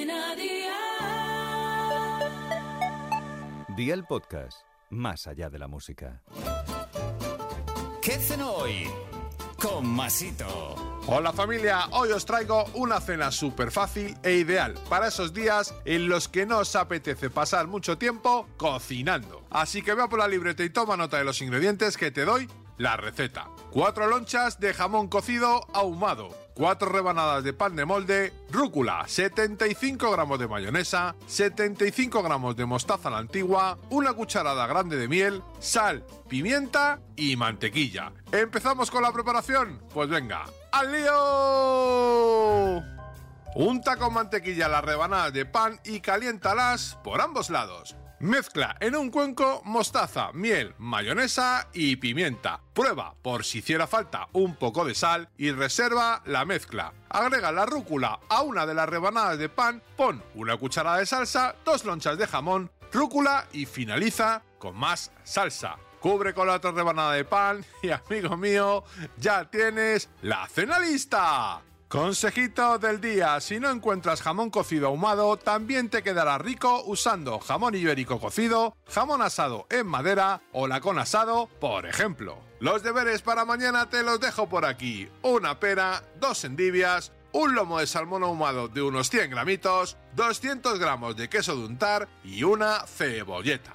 Cadena Dial. Día el podcast, más allá de la música. ¿Qué cenó hoy? Con Masito. Hola familia, hoy os traigo una cena súper fácil e ideal para esos días en los que no os apetece pasar mucho tiempo cocinando. Así que ve a por la libreta y toma nota de los ingredientes que te doy la receta. 4 lonchas de jamón cocido ahumado, 4 rebanadas de pan de molde, rúcula, 75 gramos de mayonesa, 75 gramos de mostaza la antigua, una cucharada grande de miel, sal, pimienta y mantequilla. ¿Empezamos con la preparación? Pues venga, ¡al lío! Unta con mantequilla las rebanadas de pan y caliéntalas por ambos lados. Mezcla en un cuenco mostaza, miel, mayonesa y pimienta. Prueba por si hiciera falta un poco de sal y reserva la mezcla. Agrega la rúcula a una de las rebanadas de pan, pon una cucharada de salsa, dos lonchas de jamón, rúcula y finaliza con más salsa. Cubre con la otra rebanada de pan y amigo mío, ya tienes la cena lista. Consejito del día, si no encuentras jamón cocido ahumado, también te quedará rico usando jamón ibérico cocido, jamón asado en madera o lacón asado, por ejemplo. Los deberes para mañana te los dejo por aquí. Una pera, dos endivias, un lomo de salmón ahumado de unos 100 gramitos, 200 gramos de queso de untar y una cebolleta.